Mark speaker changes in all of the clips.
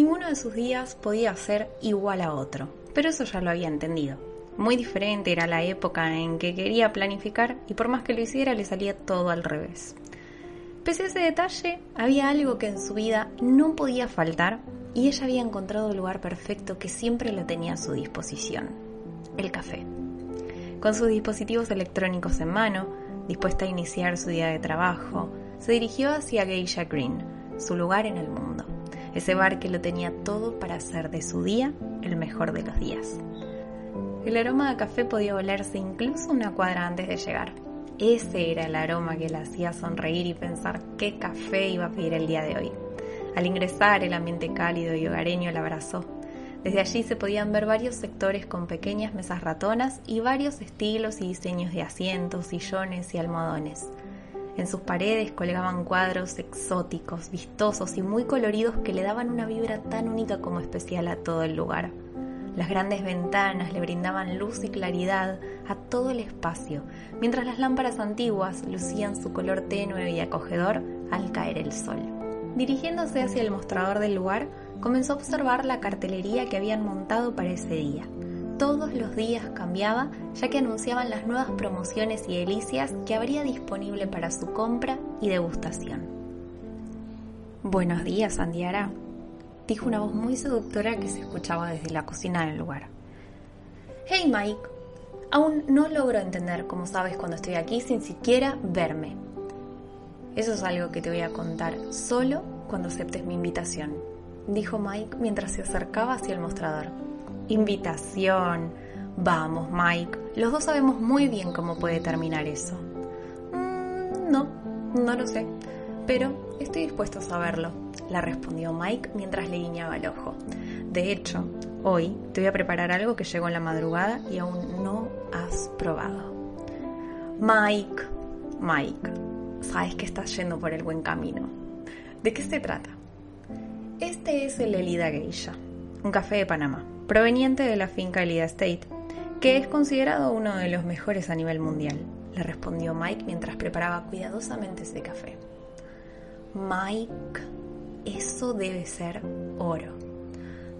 Speaker 1: Ninguno de sus días podía ser igual a otro, pero eso ya lo había entendido. Muy diferente era la época en que quería planificar y por más que lo hiciera le salía todo al revés. Pese a ese detalle, había algo que en su vida no podía faltar y ella había encontrado el lugar perfecto que siempre lo tenía a su disposición, el café. Con sus dispositivos electrónicos en mano, dispuesta a iniciar su día de trabajo, se dirigió hacia Geisha Green, su lugar en el mundo, ese bar que lo tenía todo para hacer de su día el mejor de los días. El aroma de café podía olerse incluso una cuadra antes de llegar. Ese era el aroma que la hacía sonreír y pensar qué café iba a pedir el día de hoy. Al ingresar, el ambiente cálido y hogareño la abrazó. Desde allí se podían ver varios sectores con pequeñas mesas ratonas y varios estilos y diseños de asientos, sillones y almohadones. En sus paredes colgaban cuadros exóticos, vistosos y muy coloridos que le daban una vibra tan única como especial a todo el lugar. Las grandes ventanas le brindaban luz y claridad a todo el espacio, mientras las lámparas antiguas lucían su color tenue y acogedor al caer el sol. Dirigiéndose hacia el mostrador del lugar, comenzó a observar la cartelería que habían montado para ese día. Todos los días cambiaba, ya que anunciaban las nuevas promociones y delicias que habría disponible para su compra y degustación. Buenos días, Andiara, dijo una voz muy seductora que se escuchaba desde la cocina del lugar. Hey Mike, aún no logro entender cómo sabes cuando estoy aquí sin siquiera verme. Eso es algo que te voy a contar solo cuando aceptes mi invitación, dijo Mike mientras se acercaba hacia el mostrador. Invitación. Vamos, Mike. Los dos sabemos muy bien cómo puede terminar eso. Mm, no, no lo sé. Pero estoy dispuesto a saberlo, le respondió Mike mientras le guiñaba el ojo. De hecho, hoy te voy a preparar algo que llegó en la madrugada y aún no has probado. Mike, Mike, sabes que estás yendo por el buen camino. ¿De qué se trata? Este es el Elida Geisha, un café de Panamá, proveniente de la finca Elida State, que es considerado uno de los mejores a nivel mundial, le respondió Mike mientras preparaba cuidadosamente ese café. Mike, eso debe ser oro.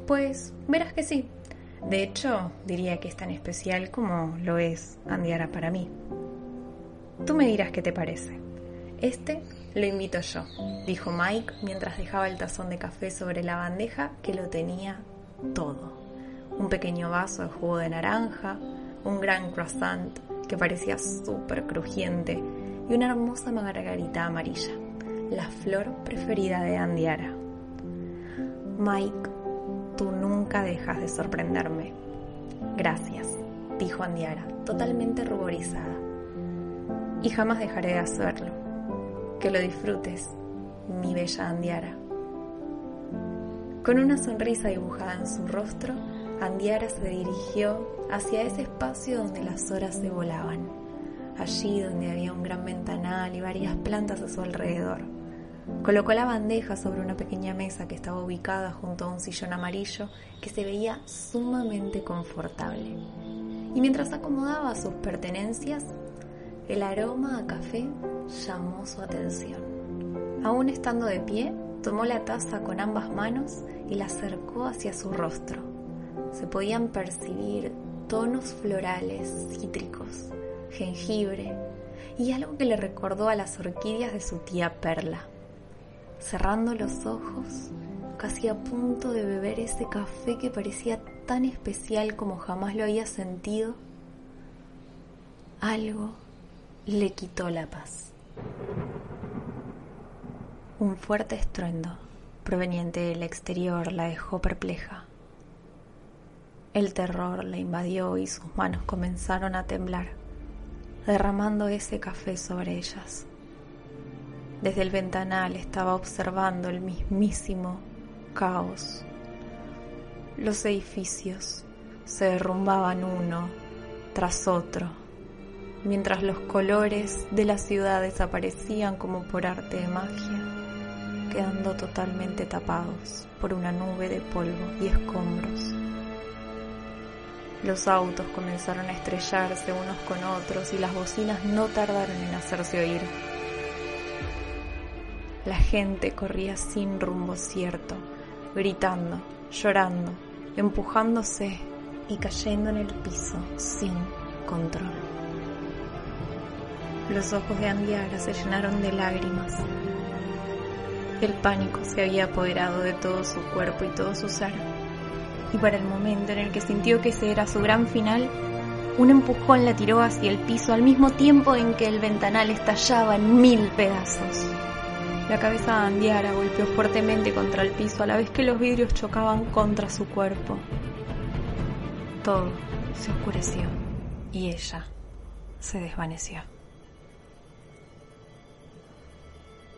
Speaker 1: Pues verás que sí. De hecho, diría que es tan especial como lo es Andiara para mí. Tú me dirás qué te parece. Este lo invito yo, dijo Mike mientras dejaba el tazón de café sobre la bandeja que lo tenía todo. Un pequeño vaso de jugo de naranja, un gran croissant que parecía súper crujiente y una hermosa margarita amarilla, la flor preferida de Andiara. Mike, tú nunca dejas de sorprenderme. Gracias, dijo Andiara, totalmente ruborizada. Y jamás dejaré de hacerlo. Que lo disfrutes, mi bella Andiara. Con una sonrisa dibujada en su rostro, Andiara se dirigió hacia ese espacio donde las horas se volaban, allí donde había un gran ventanal y varias plantas a su alrededor. Colocó la bandeja sobre una pequeña mesa que estaba ubicada junto a un sillón amarillo que se veía sumamente confortable. Y mientras acomodaba sus pertenencias, el aroma a café llamó su atención. Aún estando de pie, tomó la taza con ambas manos y la acercó hacia su rostro. Se podían percibir tonos florales, cítricos, jengibre y algo que le recordó a las orquídeas de su tía Perla. Cerrando los ojos, casi a punto de beber ese café que parecía tan especial como jamás lo había sentido, algo le quitó la paz. Un fuerte estruendo proveniente del exterior la dejó perpleja. El terror la invadió y sus manos comenzaron a temblar, derramando ese café sobre ellas. Desde el ventanal estaba observando el mismísimo caos. Los edificios se derrumbaban uno tras otro mientras los colores de la ciudad desaparecían como por arte de magia, quedando totalmente tapados por una nube de polvo y escombros. Los autos comenzaron a estrellarse unos con otros y las bocinas no tardaron en hacerse oír. La gente corría sin rumbo cierto, gritando, llorando, empujándose y cayendo en el piso sin control. Los ojos de Andiara se llenaron de lágrimas. El pánico se había apoderado de todo su cuerpo y todo su ser. Y para el momento en el que sintió que ese era su gran final, un empujón la tiró hacia el piso al mismo tiempo en que el ventanal estallaba en mil pedazos. La cabeza de Andiara golpeó fuertemente contra el piso a la vez que los vidrios chocaban contra su cuerpo. Todo se oscureció y ella se desvaneció.